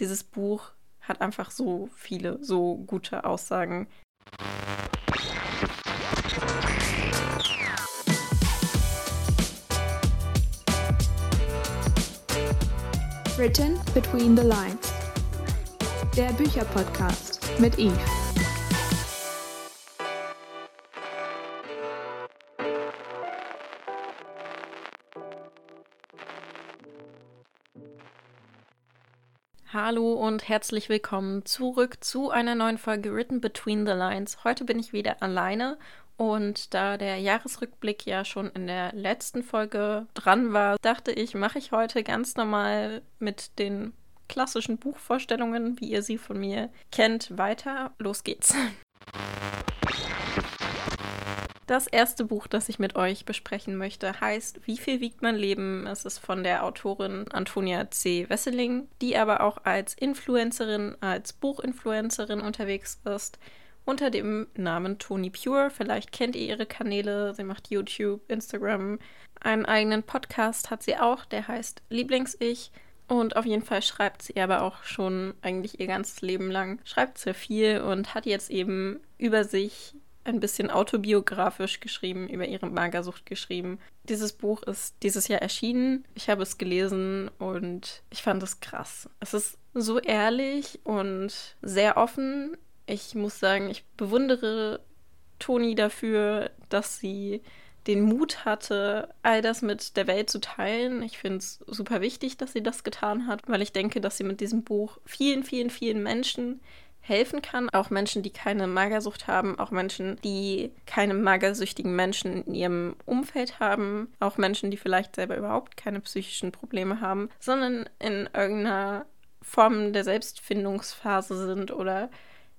Dieses Buch hat einfach so viele, so gute Aussagen. Written Between the Lines. Der Bücherpodcast mit Eve. Hallo und herzlich willkommen zurück zu einer neuen Folge Written Between the Lines. Heute bin ich wieder alleine und da der Jahresrückblick ja schon in der letzten Folge dran war, dachte ich, mache ich heute ganz normal mit den klassischen Buchvorstellungen, wie ihr sie von mir kennt, weiter. Los geht's. Das erste Buch, das ich mit euch besprechen möchte, heißt Wie viel wiegt mein Leben? Es ist von der Autorin Antonia C. Wesseling, die aber auch als Influencerin, als Buchinfluencerin unterwegs ist, unter dem Namen Tony Pure. Vielleicht kennt ihr ihre Kanäle. Sie macht YouTube, Instagram. Einen eigenen Podcast hat sie auch, der heißt Lieblings-Ich. Und auf jeden Fall schreibt sie aber auch schon eigentlich ihr ganzes Leben lang, schreibt sehr viel und hat jetzt eben über sich ein bisschen autobiografisch geschrieben, über ihre Magersucht geschrieben. Dieses Buch ist dieses Jahr erschienen. Ich habe es gelesen und ich fand es krass. Es ist so ehrlich und sehr offen. Ich muss sagen, ich bewundere Toni dafür, dass sie den Mut hatte, all das mit der Welt zu teilen. Ich finde es super wichtig, dass sie das getan hat, weil ich denke, dass sie mit diesem Buch vielen, vielen, vielen Menschen helfen kann. Auch Menschen, die keine Magersucht haben, auch Menschen, die keine magersüchtigen Menschen in ihrem Umfeld haben, auch Menschen, die vielleicht selber überhaupt keine psychischen Probleme haben, sondern in irgendeiner Form der Selbstfindungsphase sind oder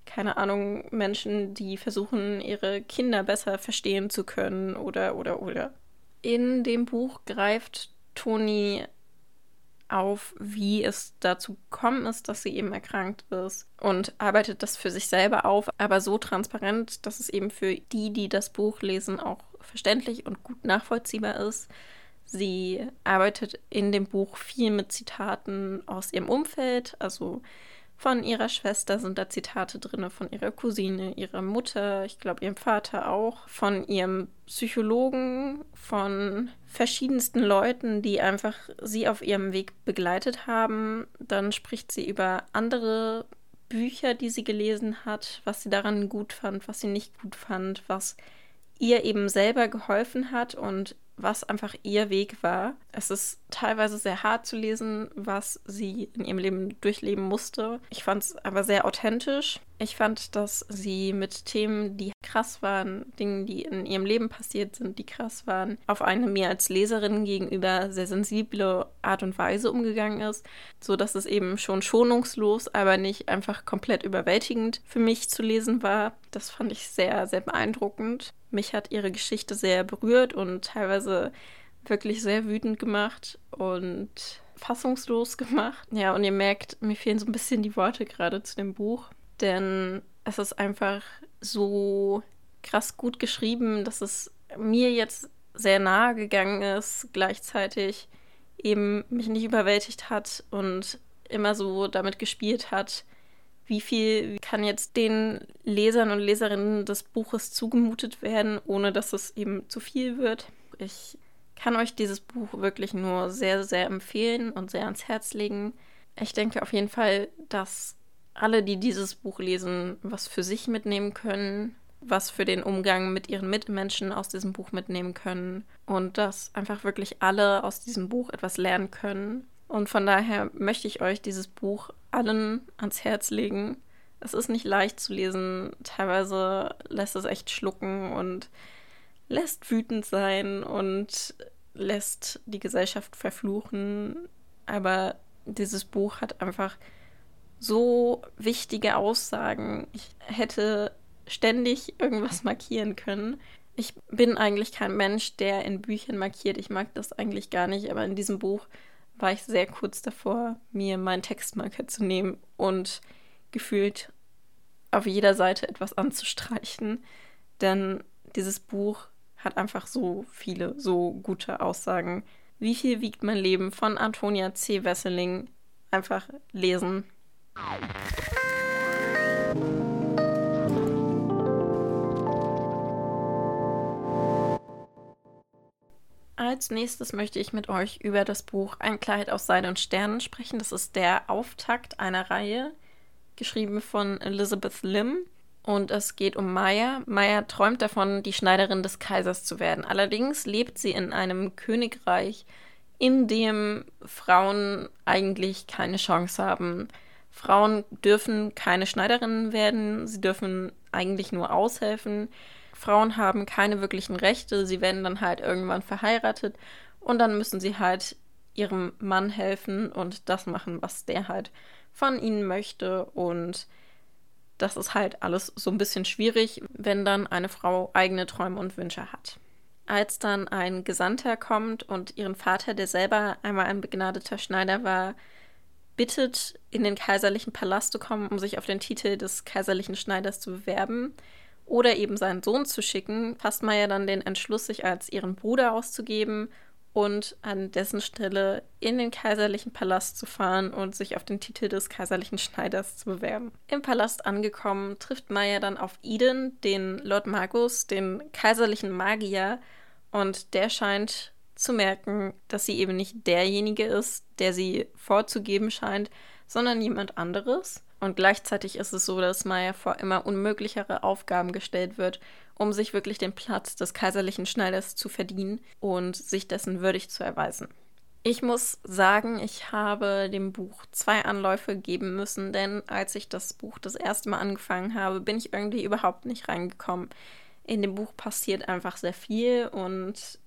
keine Ahnung, Menschen, die versuchen, ihre Kinder besser verstehen zu können oder oder oder. In dem Buch greift Toni auf, wie es dazu gekommen ist, dass sie eben erkrankt ist und arbeitet das für sich selber auf, aber so transparent, dass es eben für die, die das Buch lesen, auch verständlich und gut nachvollziehbar ist. Sie arbeitet in dem Buch viel mit Zitaten aus ihrem Umfeld, also von ihrer Schwester sind da Zitate drin, von ihrer Cousine, ihrer Mutter, ich glaube ihrem Vater auch, von ihrem Psychologen, von verschiedensten Leuten, die einfach sie auf ihrem Weg begleitet haben. Dann spricht sie über andere Bücher, die sie gelesen hat, was sie daran gut fand, was sie nicht gut fand, was ihr eben selber geholfen hat und was einfach ihr Weg war. Es ist teilweise sehr hart zu lesen, was sie in ihrem Leben durchleben musste. Ich fand es aber sehr authentisch. Ich fand, dass sie mit Themen, die krass waren, Dingen, die in ihrem Leben passiert sind, die krass waren, auf eine mir als Leserin gegenüber sehr sensible Art und Weise umgegangen ist, so dass es eben schon schonungslos, aber nicht einfach komplett überwältigend für mich zu lesen war. Das fand ich sehr, sehr beeindruckend. Mich hat ihre Geschichte sehr berührt und teilweise wirklich sehr wütend gemacht und fassungslos gemacht. Ja, und ihr merkt, mir fehlen so ein bisschen die Worte gerade zu dem Buch, denn es ist einfach so krass gut geschrieben, dass es mir jetzt sehr nahe gegangen ist, gleichzeitig eben mich nicht überwältigt hat und immer so damit gespielt hat, wie viel kann jetzt den Lesern und Leserinnen des Buches zugemutet werden, ohne dass es eben zu viel wird. Ich kann euch dieses Buch wirklich nur sehr, sehr empfehlen und sehr ans Herz legen. Ich denke auf jeden Fall, dass alle, die dieses Buch lesen, was für sich mitnehmen können, was für den Umgang mit ihren Mitmenschen aus diesem Buch mitnehmen können und dass einfach wirklich alle aus diesem Buch etwas lernen können. Und von daher möchte ich euch dieses Buch allen ans Herz legen. Es ist nicht leicht zu lesen. Teilweise lässt es echt schlucken und lässt wütend sein und lässt die Gesellschaft verfluchen. Aber dieses Buch hat einfach so wichtige Aussagen. Ich hätte ständig irgendwas markieren können. Ich bin eigentlich kein Mensch, der in Büchern markiert. Ich mag das eigentlich gar nicht, aber in diesem Buch war ich sehr kurz davor, mir meinen Textmarker zu nehmen und gefühlt auf jeder Seite etwas anzustreichen. Denn dieses Buch hat einfach so viele, so gute Aussagen. Wie viel wiegt mein Leben von Antonia C. Wesseling? Einfach lesen. Als nächstes möchte ich mit euch über das Buch Ein Kleid aus Seide und Sternen sprechen. Das ist der Auftakt einer Reihe, geschrieben von Elizabeth Lim. Und es geht um Maya. Maya träumt davon, die Schneiderin des Kaisers zu werden. Allerdings lebt sie in einem Königreich, in dem Frauen eigentlich keine Chance haben. Frauen dürfen keine Schneiderinnen werden, sie dürfen eigentlich nur aushelfen. Frauen haben keine wirklichen Rechte, sie werden dann halt irgendwann verheiratet und dann müssen sie halt ihrem Mann helfen und das machen, was der halt von ihnen möchte und das ist halt alles so ein bisschen schwierig, wenn dann eine Frau eigene Träume und Wünsche hat. Als dann ein Gesandter kommt und ihren Vater, der selber einmal ein begnadeter Schneider war, bittet, in den kaiserlichen Palast zu kommen, um sich auf den Titel des kaiserlichen Schneiders zu bewerben, oder eben seinen Sohn zu schicken, fasst Maya dann den Entschluss, sich als ihren Bruder auszugeben und an dessen Stelle in den kaiserlichen Palast zu fahren und sich auf den Titel des kaiserlichen Schneiders zu bewerben. Im Palast angekommen, trifft Maya dann auf Eden, den Lord Magus, den kaiserlichen Magier, und der scheint zu merken, dass sie eben nicht derjenige ist, der sie vorzugeben scheint, sondern jemand anderes. Und gleichzeitig ist es so, dass Maya vor immer unmöglichere Aufgaben gestellt wird, um sich wirklich den Platz des kaiserlichen Schneiders zu verdienen und sich dessen würdig zu erweisen. Ich muss sagen, ich habe dem Buch zwei Anläufe geben müssen, denn als ich das Buch das erste Mal angefangen habe, bin ich irgendwie überhaupt nicht reingekommen. In dem Buch passiert einfach sehr viel und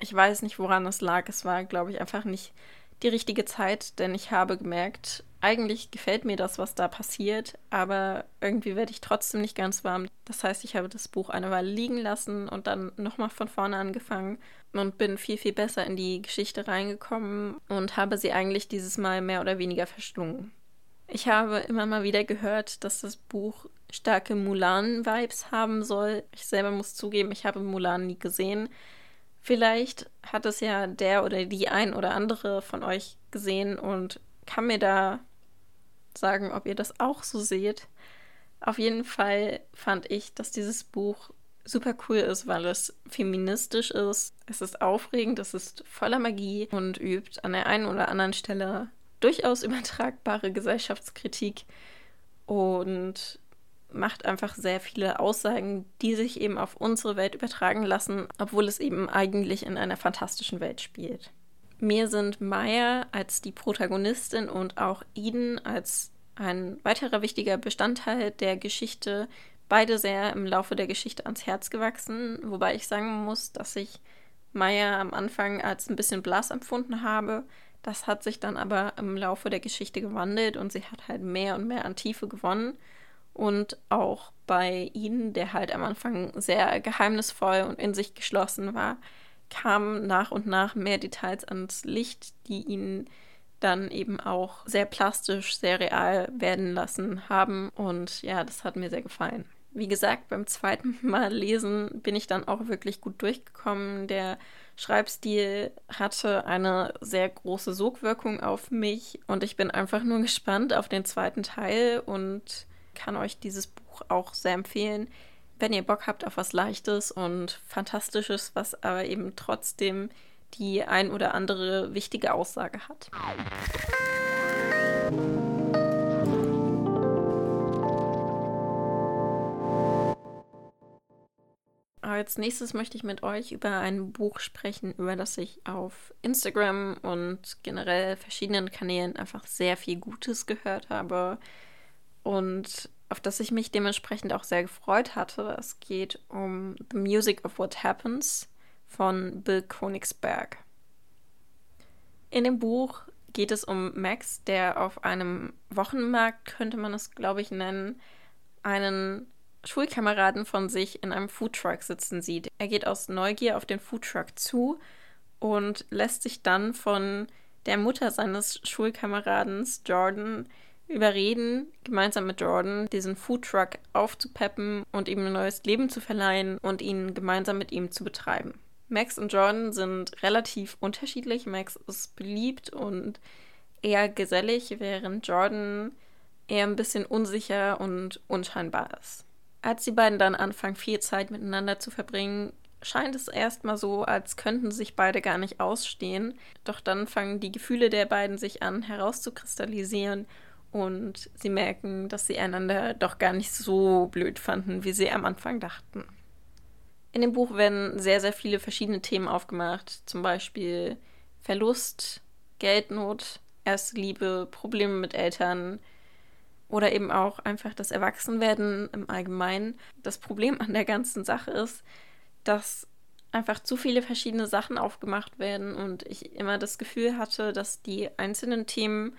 ich weiß nicht, woran es lag. Es war, glaube ich, einfach nicht die richtige Zeit, denn ich habe gemerkt, eigentlich gefällt mir das, was da passiert, aber irgendwie werde ich trotzdem nicht ganz warm. Das heißt, ich habe das Buch eine Weile liegen lassen und dann nochmal von vorne angefangen und bin viel, viel besser in die Geschichte reingekommen und habe sie eigentlich dieses Mal mehr oder weniger verschlungen. Ich habe immer mal wieder gehört, dass das Buch starke Mulan-Vibes haben soll. Ich selber muss zugeben, ich habe Mulan nie gesehen. Vielleicht hat es ja der oder die ein oder andere von euch gesehen und kann mir da sagen, ob ihr das auch so seht. Auf jeden Fall fand ich, dass dieses Buch super cool ist, weil es feministisch ist. Es ist aufregend, es ist voller Magie und übt an der einen oder anderen Stelle durchaus übertragbare Gesellschaftskritik und macht einfach sehr viele Aussagen, die sich eben auf unsere Welt übertragen lassen, obwohl es eben eigentlich in einer fantastischen Welt spielt. Mir sind Maya als die Protagonistin und auch Eden als ein weiterer wichtiger Bestandteil der Geschichte beide sehr im Laufe der Geschichte ans Herz gewachsen, wobei ich sagen muss, dass ich Maya am Anfang als ein bisschen blass empfunden habe. Das hat sich dann aber im Laufe der Geschichte gewandelt und sie hat halt mehr und mehr an Tiefe gewonnen. Und auch bei ihnen, der halt am Anfang sehr geheimnisvoll und in sich geschlossen war, kamen nach und nach mehr Details ans Licht, die ihn dann eben auch sehr plastisch, sehr real werden lassen haben. Und ja, das hat mir sehr gefallen. Wie gesagt, beim zweiten Mal lesen bin ich dann auch wirklich gut durchgekommen. Der Schreibstil hatte eine sehr große Sogwirkung auf mich und ich bin einfach nur gespannt auf den zweiten Teil und kann euch dieses Buch auch sehr empfehlen, wenn ihr Bock habt auf was Leichtes und Fantastisches, was aber eben trotzdem die ein oder andere wichtige Aussage hat. Als nächstes möchte ich mit euch über ein Buch sprechen, über das ich auf Instagram und generell verschiedenen Kanälen einfach sehr viel Gutes gehört habe und auf das ich mich dementsprechend auch sehr gefreut hatte. Es geht um The Music of What Happens von Bill Konigsberg. In dem Buch geht es um Max, der auf einem Wochenmarkt, könnte man es, glaube ich, nennen, einen Schulkameraden von sich in einem Foodtruck sitzen sieht. Er geht aus Neugier auf den Foodtruck zu und lässt sich dann von der Mutter seines Schulkameradens Jordan überreden, gemeinsam mit Jordan diesen Foodtruck aufzupeppen und ihm ein neues Leben zu verleihen und ihn gemeinsam mit ihm zu betreiben. Max und Jordan sind relativ unterschiedlich. Max ist beliebt und eher gesellig, während Jordan eher ein bisschen unsicher und unscheinbar ist. Als die beiden dann anfangen, viel Zeit miteinander zu verbringen, scheint es erstmal so, als könnten sich beide gar nicht ausstehen. Doch dann fangen die Gefühle der beiden sich an herauszukristallisieren und sie merken, dass sie einander doch gar nicht so blöd fanden, wie sie am Anfang dachten. In dem Buch werden sehr, sehr viele verschiedene Themen aufgemacht, zum Beispiel Verlust, Geldnot, erste Liebe, Probleme mit Eltern oder eben auch einfach das Erwachsenwerden im Allgemeinen. Das Problem an der ganzen Sache ist, dass einfach zu viele verschiedene Sachen aufgemacht werden und ich immer das Gefühl hatte, dass die einzelnen Themen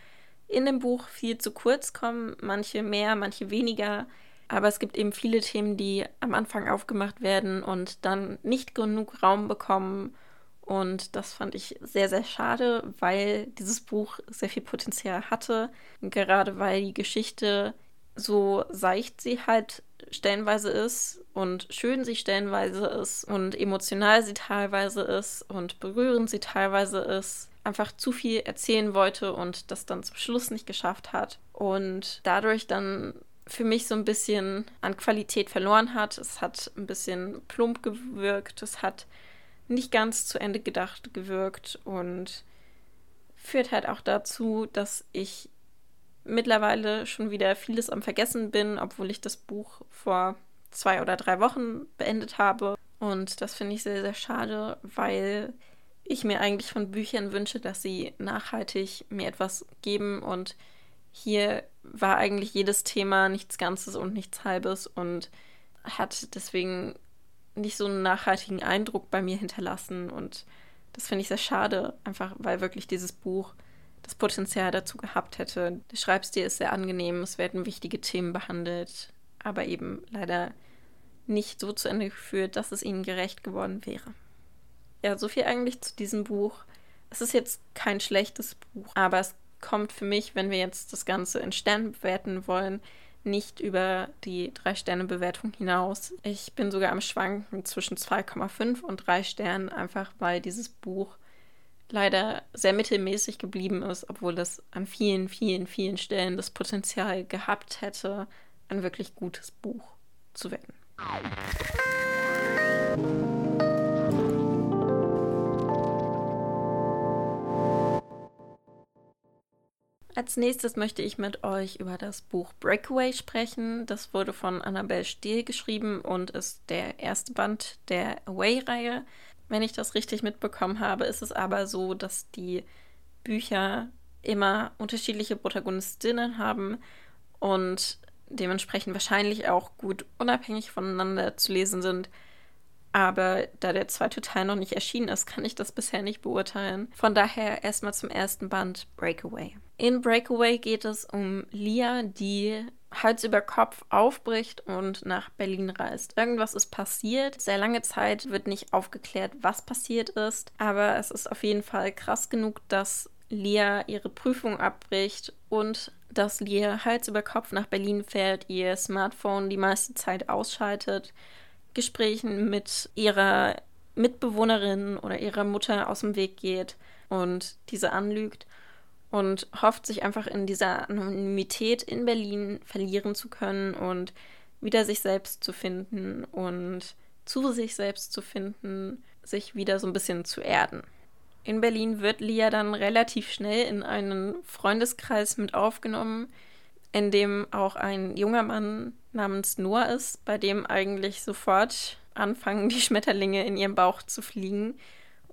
in dem Buch viel zu kurz kommen, manche mehr, manche weniger. Aber es gibt eben viele Themen, die am Anfang aufgemacht werden und dann nicht genug Raum bekommen. Und das fand ich sehr, sehr schade, weil dieses Buch sehr viel Potenzial hatte. Gerade weil die Geschichte so seicht sie halt stellenweise ist und schön sie stellenweise ist und emotional sie teilweise ist und berührend sie teilweise ist, einfach zu viel erzählen wollte und das dann zum Schluss nicht geschafft hat und dadurch dann für mich so ein bisschen an Qualität verloren hat. Es hat ein bisschen plump gewirkt, es hat nicht ganz zu Ende gedacht gewirkt und führt halt auch dazu, dass ich mittlerweile schon wieder vieles am Vergessen bin, obwohl ich das Buch vor zwei oder drei Wochen beendet habe. Und das finde ich sehr, sehr schade, weil ich mir eigentlich von Büchern wünsche, dass sie nachhaltig mir etwas geben. Und hier war eigentlich jedes Thema nichts Ganzes und nichts Halbes und hat deswegen nicht so einen nachhaltigen Eindruck bei mir hinterlassen. Und das finde ich sehr schade, einfach weil wirklich dieses Buch das Potenzial dazu gehabt hätte. Der Schreibstil ist sehr angenehm, es werden wichtige Themen behandelt, aber eben leider nicht so zu Ende geführt, dass es ihnen gerecht geworden wäre. Ja, so viel eigentlich zu diesem Buch. Es ist jetzt kein schlechtes Buch, aber es kommt für mich, wenn wir jetzt das Ganze in Sternen bewerten wollen, nicht über die 3-Sterne-Bewertung hinaus. Ich bin sogar am Schwanken zwischen 2,5 und 3 Sternen, einfach weil dieses Buch leider sehr mittelmäßig geblieben ist, obwohl es an vielen, vielen, vielen Stellen das Potenzial gehabt hätte, ein wirklich gutes Buch zu werden. Als nächstes möchte ich mit euch über das Buch Breakaway sprechen. Das wurde von Annabelle Steele geschrieben und ist der erste Band der Away-Reihe. Wenn ich das richtig mitbekommen habe, ist es aber so, dass die Bücher immer unterschiedliche Protagonistinnen haben und dementsprechend wahrscheinlich auch gut unabhängig voneinander zu lesen sind. Aber da der zweite Teil noch nicht erschienen ist, kann ich das bisher nicht beurteilen. Von daher erstmal zum ersten Band Breakaway. In Breakaway geht es um Lia, die Hals über Kopf aufbricht und nach Berlin reist. Irgendwas ist passiert. Sehr lange Zeit wird nicht aufgeklärt, was passiert ist. Aber es ist auf jeden Fall krass genug, dass Lia ihre Prüfung abbricht und dass Lia Hals über Kopf nach Berlin fährt, ihr Smartphone die meiste Zeit ausschaltet, Gesprächen mit ihrer Mitbewohnerin oder ihrer Mutter aus dem Weg geht und diese anlügt und hofft sich einfach in dieser Anonymität in Berlin verlieren zu können und wieder sich selbst zu finden und zu sich selbst zu finden, sich wieder so ein bisschen zu erden. In Berlin wird Lia dann relativ schnell in einen Freundeskreis mit aufgenommen, in dem auch ein junger Mann namens Noah ist, bei dem eigentlich sofort anfangen, die Schmetterlinge in ihrem Bauch zu fliegen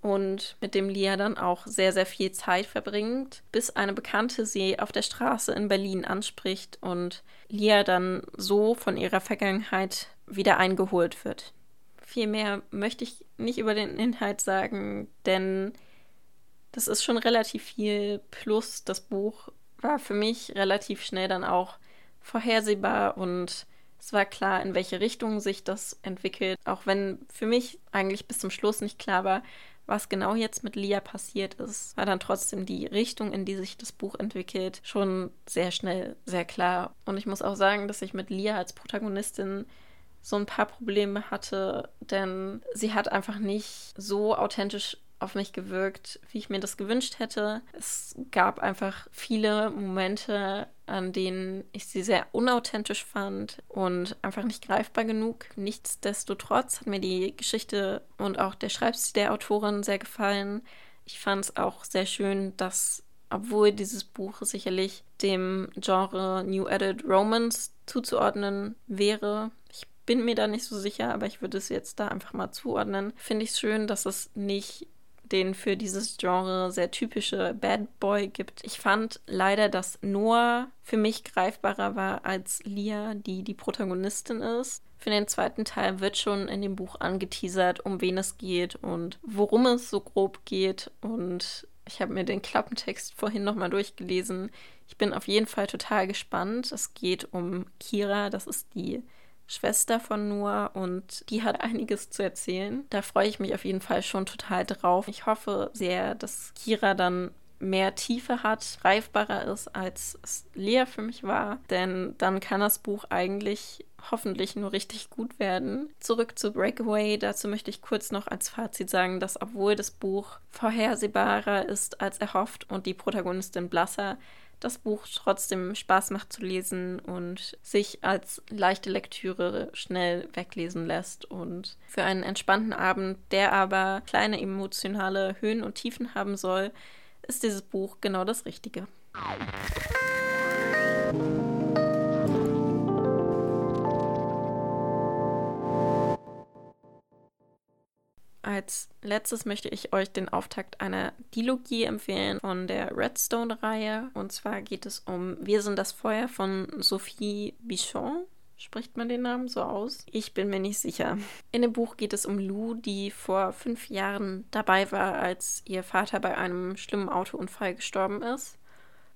und mit dem Lia dann auch sehr, sehr viel Zeit verbringt, bis eine Bekannte sie auf der Straße in Berlin anspricht und Lia dann so von ihrer Vergangenheit wieder eingeholt wird. Viel mehr möchte ich nicht über den Inhalt sagen, denn das ist schon relativ viel. Plus das Buch war für mich relativ schnell dann auch vorhersehbar und es war klar, in welche Richtung sich das entwickelt, auch wenn für mich eigentlich bis zum Schluss nicht klar war, was genau jetzt mit Lia passiert ist, war dann trotzdem die Richtung, in die sich das Buch entwickelt, schon sehr schnell sehr klar. Und ich muss auch sagen, dass ich mit Lia als Protagonistin so ein paar Probleme hatte, denn sie hat einfach nicht so authentisch auf mich gewirkt, wie ich mir das gewünscht hätte. Es gab einfach viele Momente, an denen ich sie sehr unauthentisch fand und einfach nicht greifbar genug. Nichtsdestotrotz hat mir die Geschichte und auch der Schreibstil der Autorin sehr gefallen. Ich fand es auch sehr schön, dass, obwohl dieses Buch sicherlich dem Genre New Edit Romance zuzuordnen wäre, ich bin mir da nicht so sicher, aber ich würde es jetzt da einfach mal zuordnen, finde ich es schön, dass es nicht den für dieses Genre sehr typische Bad Boy gibt. Ich fand leider, dass Noah für mich greifbarer war als Lia, die die Protagonistin ist. Für den zweiten Teil wird schon in dem Buch angeteasert, um wen es geht und worum es so grob geht. Und ich habe mir den Klappentext vorhin nochmal durchgelesen. Ich bin auf jeden Fall total gespannt. Es geht um Kira, das ist die Schwester von Noah und die hat einiges zu erzählen. Da freue ich mich auf jeden Fall schon total drauf. Ich hoffe sehr, dass Kira dann mehr Tiefe hat, greifbarer ist, als es Lea für mich war. Denn dann kann das Buch eigentlich hoffentlich nur richtig gut werden. Zurück zu Breakaway. Dazu möchte ich kurz noch als Fazit sagen, dass obwohl das Buch vorhersehbarer ist als erhofft und die Protagonistin blasser, das Buch trotzdem Spaß macht zu lesen und sich als leichte Lektüre schnell weglesen lässt. Und für einen entspannten Abend, der aber kleine emotionale Höhen und Tiefen haben soll, ist dieses Buch genau das Richtige. Als letztes möchte ich euch den Auftakt einer Dilogie empfehlen von der Redstone-Reihe. Und zwar geht es um Wir sind das Feuer von Sophie Bichon. Spricht man den Namen so aus? Ich bin mir nicht sicher. In dem Buch geht es um Lou, die vor fünf Jahren dabei war, als ihr Vater bei einem schlimmen Autounfall gestorben ist.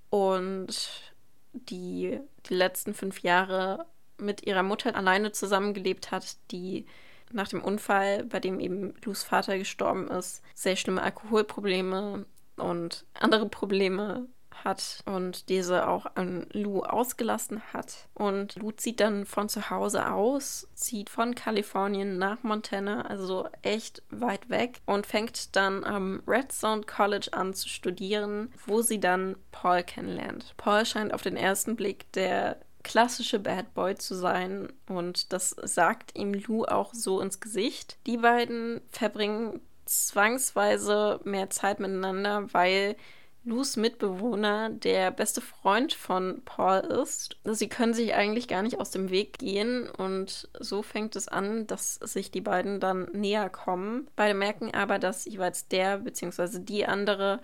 Und die die letzten fünf Jahre mit ihrer Mutter alleine zusammengelebt hat, die nach dem Unfall, bei dem eben Lus Vater gestorben ist, sehr schlimme Alkoholprobleme und andere Probleme hat und diese auch an Lou ausgelassen hat. Und Lou zieht dann von zu Hause aus, zieht von Kalifornien nach Montana, also echt weit weg, und fängt dann am Redstone College an zu studieren, wo sie dann Paul kennenlernt. Paul scheint auf den ersten Blick der klassische Bad Boy zu sein und das sagt ihm Lou auch so ins Gesicht. Die beiden verbringen zwangsweise mehr Zeit miteinander, weil Lus Mitbewohner der beste Freund von Paul ist. Sie können sich eigentlich gar nicht aus dem Weg gehen und so fängt es an, dass sich die beiden dann näher kommen. Beide merken aber, dass jeweils der bzw. die andere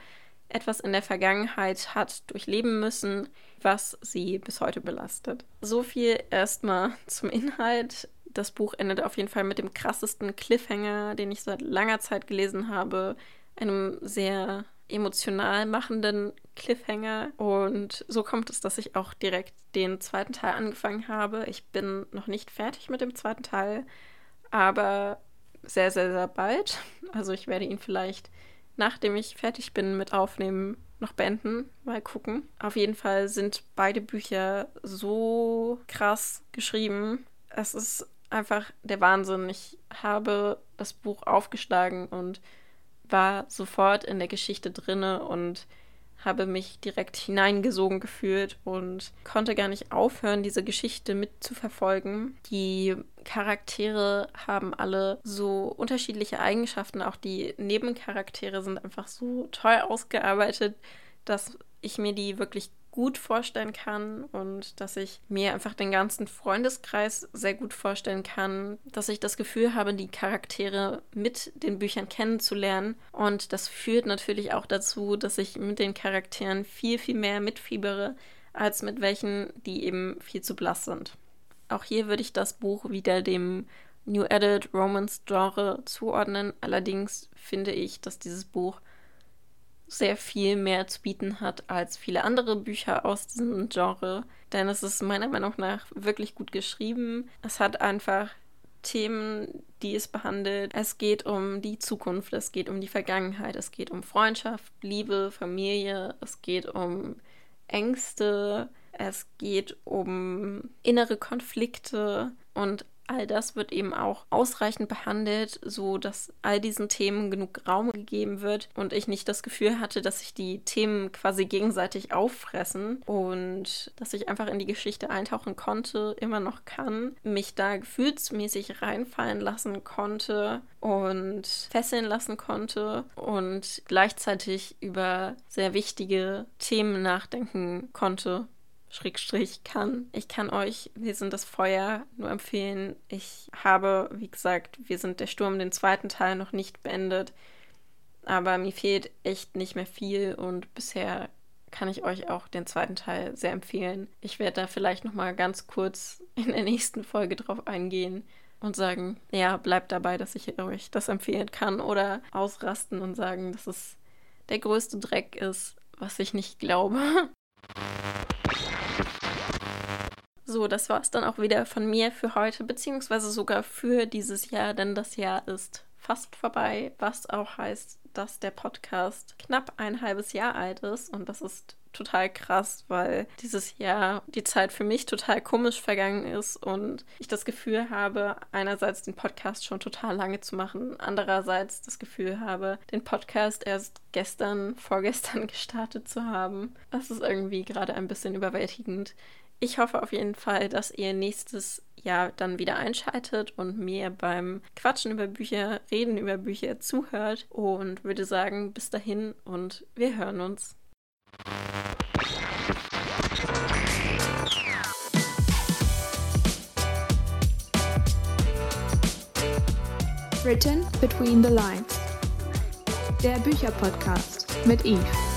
etwas in der Vergangenheit hat durchleben müssen, was sie bis heute belastet. So viel erstmal zum Inhalt. Das Buch endet auf jeden Fall mit dem krassesten Cliffhanger, den ich seit langer Zeit gelesen habe. Einem sehr emotional machenden Cliffhanger. Und so kommt es, dass ich auch direkt den zweiten Teil angefangen habe. Ich bin noch nicht fertig mit dem zweiten Teil, aber sehr, sehr, sehr bald. Also ich werde ihn vielleicht nachdem ich fertig bin mit Aufnehmen, noch beenden. Mal gucken. Auf jeden Fall sind beide Bücher so krass geschrieben. Es ist einfach der Wahnsinn. Ich habe das Buch aufgeschlagen und war sofort in der Geschichte drinne und habe mich direkt hineingesogen gefühlt und konnte gar nicht aufhören, diese Geschichte mitzuverfolgen. Die Charaktere haben alle so unterschiedliche Eigenschaften. Auch die Nebencharaktere sind einfach so toll ausgearbeitet, dass ich mir die wirklich gut vorstellen kann und dass ich mir einfach den ganzen Freundeskreis sehr gut vorstellen kann, dass ich das Gefühl habe, die Charaktere mit den Büchern kennenzulernen und das führt natürlich auch dazu, dass ich mit den Charakteren viel, viel mehr mitfiebere, als mit welchen, die eben viel zu blass sind. Auch hier würde ich das Buch wieder dem New Edit Romance Genre zuordnen. Allerdings finde ich, dass dieses Buch sehr viel mehr zu bieten hat als viele andere Bücher aus diesem Genre. Denn es ist meiner Meinung nach wirklich gut geschrieben. Es hat einfach Themen, die es behandelt. Es geht um die Zukunft, es geht um die Vergangenheit, es geht um Freundschaft, Liebe, Familie, es geht um Ängste, es geht um innere Konflikte und all das wird eben auch ausreichend behandelt, so dass all diesen Themen genug Raum gegeben wird und ich nicht das Gefühl hatte, dass sich die Themen quasi gegenseitig auffressen und dass ich einfach in die Geschichte eintauchen konnte, immer noch kann, mich da gefühlsmäßig reinfallen lassen konnte und fesseln lassen konnte und gleichzeitig über sehr wichtige Themen nachdenken konnte. Schrägstrich kann. Ich kann euch, wir sind das Feuer, nur empfehlen. Ich habe, wie gesagt, wir sind der Sturm, den zweiten Teil noch nicht beendet. Aber mir fehlt echt nicht mehr viel und bisher kann ich euch auch den zweiten Teil sehr empfehlen. Ich werde da vielleicht noch mal ganz kurz in der nächsten Folge drauf eingehen und sagen, ja, bleibt dabei, dass ich euch das empfehlen kann oder ausrasten und sagen, dass es der größte Dreck ist, was ich nicht glaube. So, das war es dann auch wieder von mir für heute, beziehungsweise sogar für dieses Jahr, denn das Jahr ist fast vorbei, was auch heißt, dass der Podcast knapp ein halbes Jahr alt ist und das ist total krass, weil dieses Jahr die Zeit für mich total komisch vergangen ist und ich das Gefühl habe, einerseits den Podcast schon total lange zu machen, andererseits das Gefühl habe, den Podcast erst gestern, vorgestern gestartet zu haben. Das ist irgendwie gerade ein bisschen überwältigend. Ich hoffe auf jeden Fall, dass ihr nächstes Jahr dann wieder einschaltet und mir beim Quatschen über Bücher, Reden über Bücher zuhört und würde sagen, bis dahin und wir hören uns. Written Between the Lines. Der Bücherpodcast mit Eve.